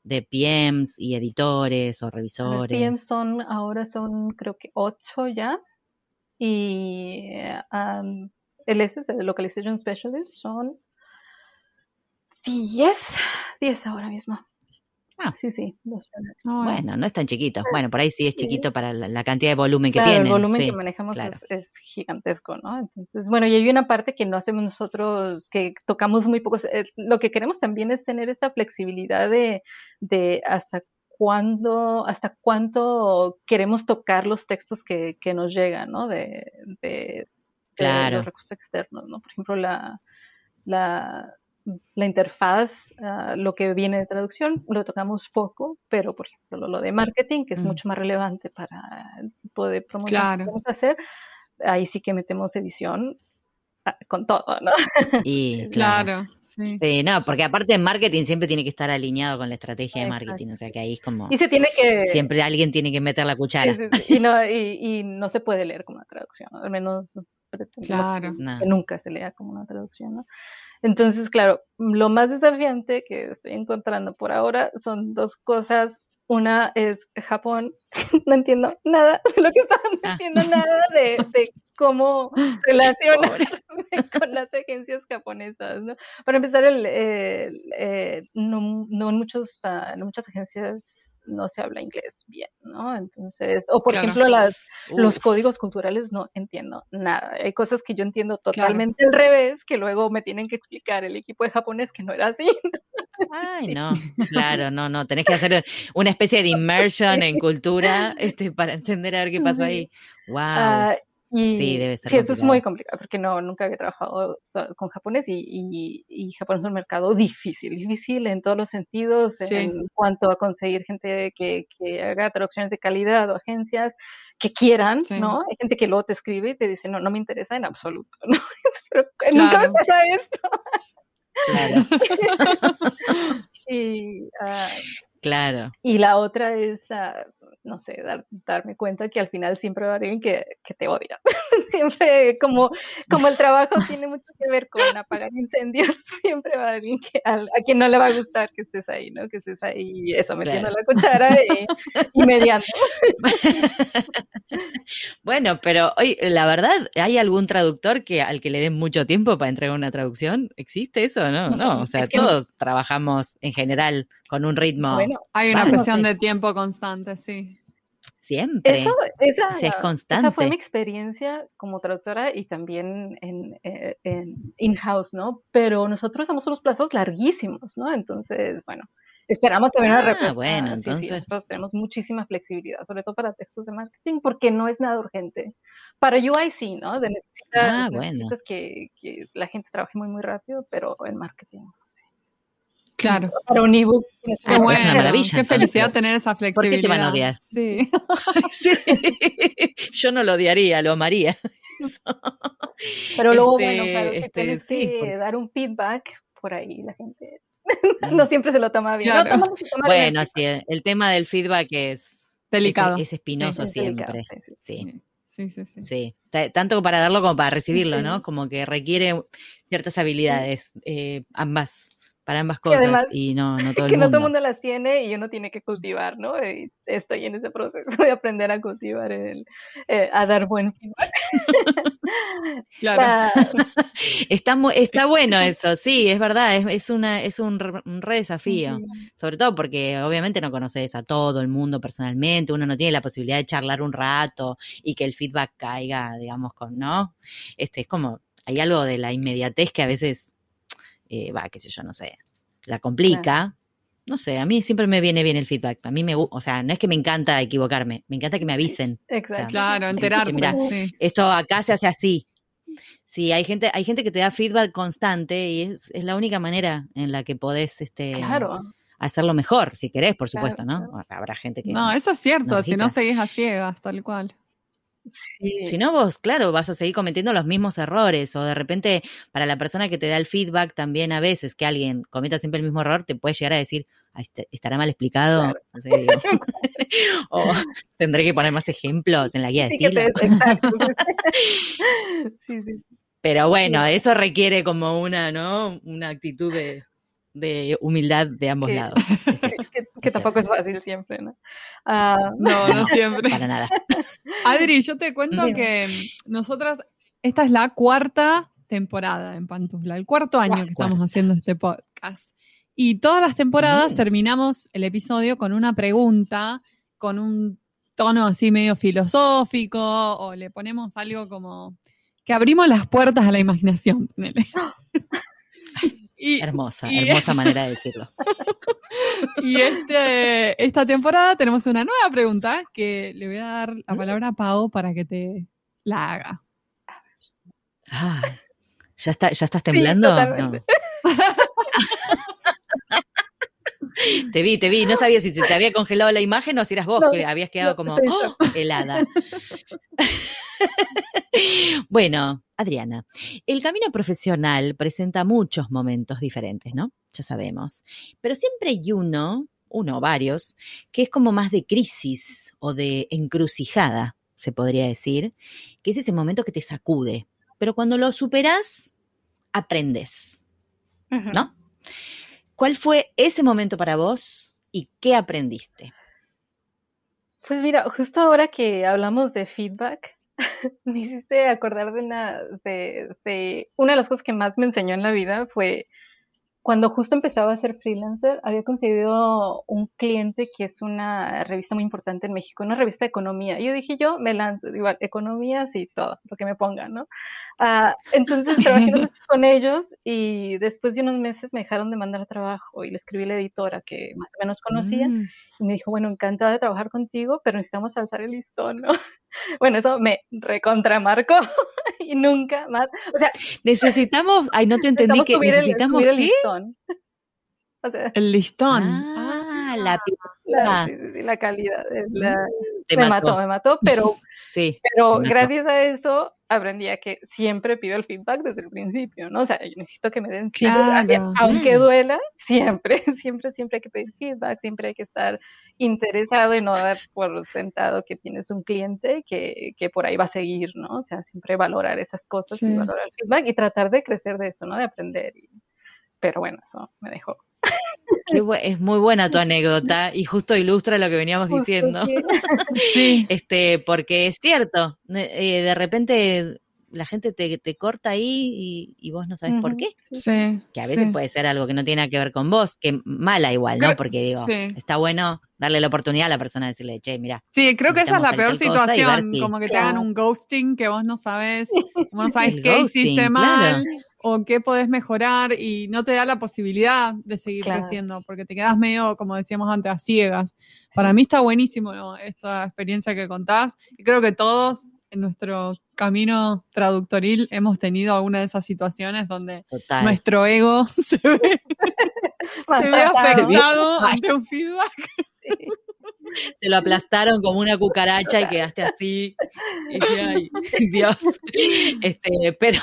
de, PMs y editores o revisores. PMs son, ahora son creo que ocho ya. Y um, el S, el Localization Specialist, son diez, diez ahora mismo. Ah. Sí, sí. bueno, no es tan chiquito. Bueno, por ahí sí es chiquito para la, cantidad de volumen que tiene. El volumen que manejamos es, gigantesco, ¿no? Entonces, bueno, y hay una parte que no hacemos nosotros, que tocamos muy pocos. Eh, lo que queremos también es tener esa flexibilidad de, de hasta cuándo, hasta cuánto queremos tocar los textos que, que nos llegan, ¿no? De, de, los recursos externos, ¿no? Por ejemplo, la, la la interfaz, ah, lo que viene de traducción, lo tocamos poco, pero por ejemplo lo, de marketing, que es mm. mucho más relevante para el tipo de promoción que vamos a hacer, ahí sí que metemos edición ah, con todo, ¿no? Y claro. Sí. no, porque aparte en marketing siempre tiene que estar alineado con la estrategia de marketing, o sea que ahí es como... Y se tiene que... Siempre alguien tiene que meter la cuchara. y, no, y, no se puede leer como una traducción, al menos claro. que nunca se lea como una traducción, ¿no? Entonces, claro, lo más desafiante que estoy encontrando por ahora son dos cosas. Una es Japón, no entiendo nada de lo que están ah. diciendo, nada de, cómo relacionarme con las agencias japonesas. ¿no? Para empezar, el, eh, no, no, muchos, uh, no muchas agencias no se habla inglés bien, ¿no? Entonces, o por ejemplo, las, los códigos culturales no entiendo nada. Hay cosas que yo entiendo totalmente al revés, que luego me tienen que explicar el equipo de japonés que no era así. Ay, no, claro, no, no, tenés que hacer una especie de immersion en cultura este, para entender a ver qué pasó ahí. Wow sí, debe ser. Sí, eso es muy complicado porque no, nunca había trabajado con japonés y, y, Japón es un mercado difícil, difícil en todos los sentidos, en cuanto a conseguir gente que, que, haga traducciones de calidad o agencias que quieran, ¿no? Hay gente que luego te escribe y te dice, no, no me interesa en absoluto, ¿no? Pero nunca me pasa esto. Claro. y, uh, claro. Y la otra es, uh, no sé, darme cuenta que al final siempre va a haber alguien que, que te odia. siempre, como, como el trabajo tiene mucho que ver con apagar incendios, siempre va a haber alguien que, a, quien no le va a gustar que estés ahí, ¿no? Que estés ahí, eso, metiendo la cuchara y, y mediando. bueno, pero hoy, la verdad, ¿hay algún traductor que al que le den mucho tiempo para entregar una traducción? ¿Existe eso? No, no, o sea, todos trabajamos en general con un ritmo. Bueno, hay una presión de tiempo constante, sí. Siempre. Eso, esa, es constante. Esa fue mi experiencia como traductora y también en, eh, en in-house, ¿no? Pero nosotros somos unos plazos larguísimos, ¿no? Entonces, bueno, esperamos también una ah, respuesta. bueno, entonces. nosotros tenemos muchísima flexibilidad, sobre todo para textos de marketing, porque no es nada urgente. Para UI sí, ¿no? De necesitas, ah, necesitas que, que, la gente trabaje muy, muy rápido, pero en marketing no sé. Claro. Para un ebook. Ah, bueno, es una maravilla. Qué felicidad tener esa flexibilidad. ¿Por qué te van a odiar? Sí. sí. Yo no lo odiaría, lo amaría. Pero luego, bueno, este, claro, si este, tienes que dar un feedback, por ahí la gente no siempre se lo toma bien. bueno, sí, el tema del feedback es delicado. Es, espinoso siempre. sí. Sí, sí, sí. Sí, tanto para darlo como para recibirlo, ¿no? Como que requiere ciertas habilidades, eh, ambas para ambas cosas y no, no todo el que mundo. no todo el mundo las tiene y uno tiene que cultivar, ¿no? Y estoy en ese proceso de aprender a cultivar, el, eh, a dar buen feedback. claro. está, está bueno eso, sí, es verdad, es, es, una, es un, re, desafío, sobre todo porque obviamente no conoces a todo el mundo personalmente, uno no tiene la posibilidad de charlar un rato y que el feedback caiga, digamos, con, ¿no? Este, es como, hay algo de la inmediatez que a veces eh, va, qué sé yo, no sé, la complica. No sé, a mí siempre me viene bien el feedback. A mí me, o sea, no es que me encanta equivocarme, me encanta que me avisen. Exacto. claro, enterarte. Mira, esto acá se hace así. Sí, hay gente, hay gente que te da feedback constante y es, es la única manera en la que podés este, hacerlo mejor, si querés, por supuesto, ¿no? Habrá gente que. No, eso es cierto, si no seguís a ciegas, tal cual. Si no, vos, claro, vas a seguir cometiendo los mismos errores. O de repente, para la persona que te da el feedback, también a veces que alguien cometa siempre el mismo error, te puede llegar a decir, este, ¿estará mal explicado? o tendré que poner más ejemplos en la guía de estilo. Pero bueno, eso requiere como una, ¿no? Una actitud de, humildad de ambos lados. que, tampoco es fácil siempre, ¿no? Ah, no, no siempre. Para nada. Adri, yo te cuento que nosotras, esta es la cuarta temporada en Pantufla, el cuarto año que estamos haciendo este podcast. Y todas las temporadas terminamos el episodio con una pregunta, con un tono así medio filosófico, o le ponemos algo como que abrimos las puertas a la imaginación. hermosa, hermosa manera de decirlo. Y este, esta temporada tenemos una nueva pregunta que le voy a dar la palabra a Pau para que te la haga. ¿ya, está, ¿Ya estás temblando? Te vi, te vi. No sabía si te había congelado la imagen o si eras vos, que habías quedado como ¡oh! helada. bueno, Adriana, el camino profesional presenta muchos momentos diferentes, ¿no? Ya sabemos. Pero siempre hay uno, uno o varios, que es como más de crisis o de encrucijada, se podría decir, que es ese momento que te sacude. Pero cuando lo superas, aprendes, ¿no? ¿Cuál fue ese momento para vos y qué aprendiste? Pues mira, justo ahora que hablamos de feedback, me hiciste acordar de una de, una de las cosas que más me enseñó en la vida fue cuando justo empezaba a ser freelancer, había conseguido un cliente que es una revista muy importante en México, una revista de economía. Y yo dije, yo me lanzo, igual, economías y todo, lo que me pongan, ¿no? Uh, entonces trabajé con ellos y después de unos meses me dejaron de mandar trabajo y le escribí a la editora que más o menos conocía mm. y me dijo, bueno, encantada de trabajar contigo, pero necesitamos alzar el listón, ¿no? Bueno, eso me recontramarcó y nunca más. O sea, necesitamos, ay, no te entendí que necesitamos el, listón. el listón. Ah, la, la, la, calidad. La, mm, me mató. me mató, pero, sí, pero gracias a eso aprendí a que siempre pido el feedback desde el principio, ¿no? O sea, yo necesito que me den claro. aunque duela, siempre, siempre, siempre hay que pedir feedback, siempre hay que estar interesado y no dar por sentado que tienes un cliente que, que por ahí va a seguir, ¿no? O sea, siempre valorar esas cosas y valorar el feedback y tratar de crecer de eso, ¿no? De aprender. pero bueno, eso me dejó es muy buena tu anécdota y justo ilustra lo que veníamos diciendo. Sí. Este, porque es cierto, eh, de repente la gente te, corta ahí y, vos no sabes por qué. Sí. Que a veces puede ser algo que no tiene que ver con vos, que mala igual, ¿no? Porque digo, está bueno darle la oportunidad a la persona de decirle, che, mira. Sí, creo que esa es la peor situación, como que te hagan un ghosting que vos no sabes, no sabes qué hiciste mal o qué podés mejorar y no te da la posibilidad de seguir creciendo, porque te quedas medio, como decíamos antes, a ciegas. Para mí está buenísimo esta experiencia que contás y creo que todos en nuestro camino traductoril hemos tenido alguna de esas situaciones donde nuestro ego se ve, se ve afectado ante un feedback. Te lo aplastaron como una cucaracha y quedaste así. Y ay, Dios. Este, pero,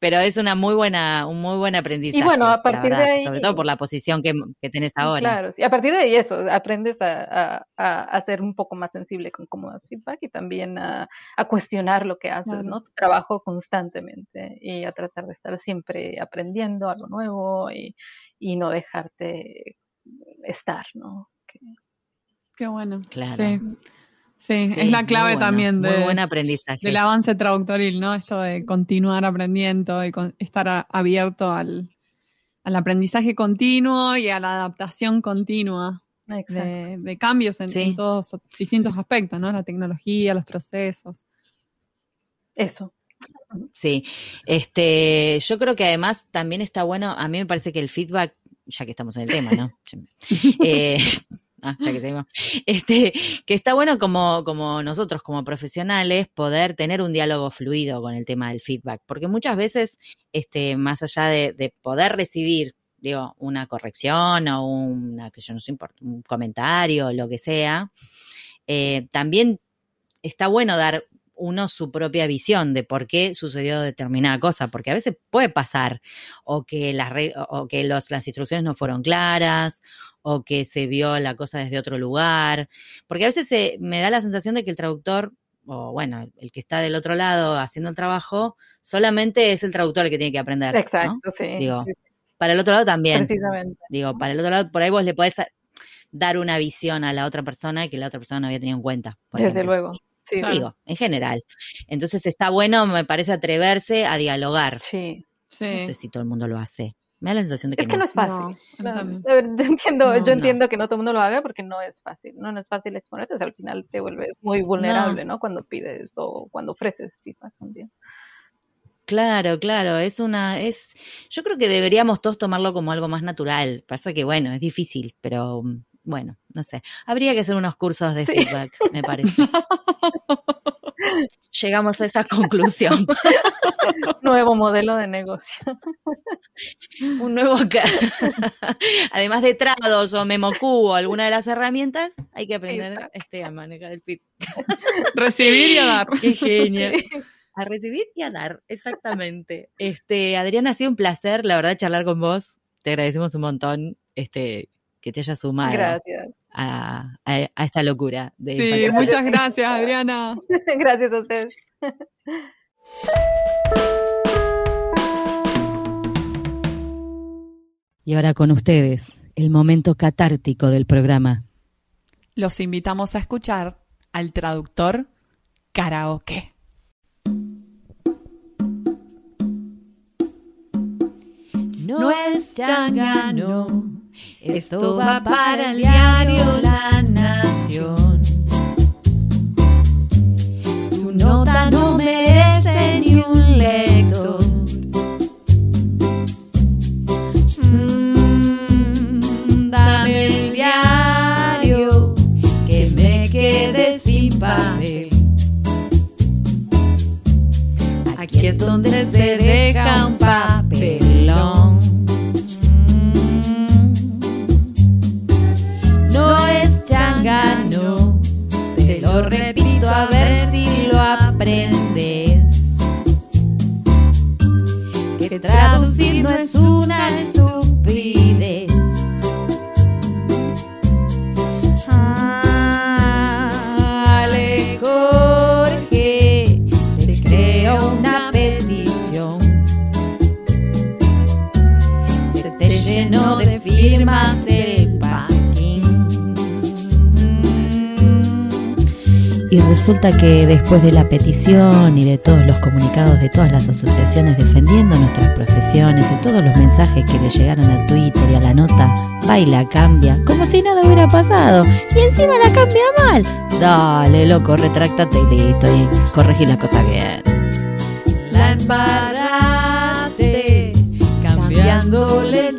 pero es una muy buena, un muy buen aprendizaje. Y bueno, a partir de ahí. Sobre todo por la posición que, que tenés ahora. Claro, y a partir de ahí eso, aprendes a, a, a, ser un poco más sensible con cómo das feedback y también a, cuestionar lo que haces, ¿no? Tu trabajo constantemente y a tratar de estar siempre aprendiendo algo nuevo y, y no dejarte estar, ¿no? Qué bueno. Claro. Sí. es la clave también de, buen aprendizaje. del avance traductoril, ¿no? Esto de continuar aprendiendo y estar abierto al, aprendizaje continuo y a la adaptación continua de, cambios en, todos distintos aspectos, ¿no? La tecnología, los procesos. Eso. Sí, este, yo creo que además también está bueno, a mí me parece que el feedback, ya que estamos en el tema, ¿no? eh, Ah, que este, que está bueno como, como nosotros, como profesionales, poder tener un diálogo fluido con el tema del feedback, porque muchas veces, este, más allá de, poder recibir, digo, una corrección o una, que yo no sé, un comentario, lo que sea, eh, también está bueno dar uno su propia visión de por qué sucedió determinada cosa, porque a veces puede pasar o que las o que los, las instrucciones no fueron claras o que se vio la cosa desde otro lugar, porque a veces se, me da la sensación de que el traductor o bueno, el que está del otro lado haciendo el trabajo, solamente es el traductor el que tiene que aprender. Exacto, sí. Digo, para el otro lado también. Precisamente. Digo, para el otro lado, por ahí vos le podés dar una visión a la otra persona que la otra persona no había tenido en cuenta. Desde luego. Sí, Digo, en general. Entonces está bueno, me parece, atreverse a dialogar. Sí. Sí. No sé si todo el mundo lo hace. Me da la sensación de que Es que no, es fácil. No, No, también. a ver, yo entiendo, No, yo no. entiendo que no todo el mundo lo haga porque no es fácil, no, no es fácil exponerte, o sea, al final te vuelves muy vulnerable, ¿no? Cuando pides o cuando ofreces feedback también. Claro, claro, es una, es, yo creo que deberíamos todos tomarlo como algo más natural. Pasa que, bueno, es difícil, pero mm, bueno, no sé. Habría que hacer unos cursos de Sí. feedback, me parece. Llegamos a esa conclusión. Nuevo modelo de negocio. Un nuevo Además de Trados o MemoQ o alguna de las herramientas, hay que aprender este, a manejar el feedback. Recibir y a dar. Qué genio. Sí. A recibir y a dar, exactamente. Este, Adriana, ha sido un placer, la verdad, charlar con vos. Te agradecemos un montón este, que te hayas sumado Gracias. a, a- a esta locura. De Sí, Impacto. muchas gracias, Adriana. Gracias a ustedes. Y ahora con ustedes, el momento catártico del programa. Los invitamos a escuchar al traductor karaoke. No es changa, no. Esto va para el diario La Nación. Tu nota no merece ni un lector. Mm, dame el diario que me quede sin papel. Aquí es donde se lo repito a ver si lo aprendes. Que traducir no es una estupidez. Resulta que después de la petición y de todos los comunicados de todas las asociaciones defendiendo nuestras profesiones y todos los mensajes que le llegaron a Twitter y a la nota, va y la cambia, como si nada hubiera pasado. Y encima la cambia mal. Dale, loco, retráctate y listo, y corregí la cosa bien. La embaraste, cambiándole el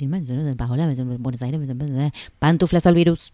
Pantuflas al virus.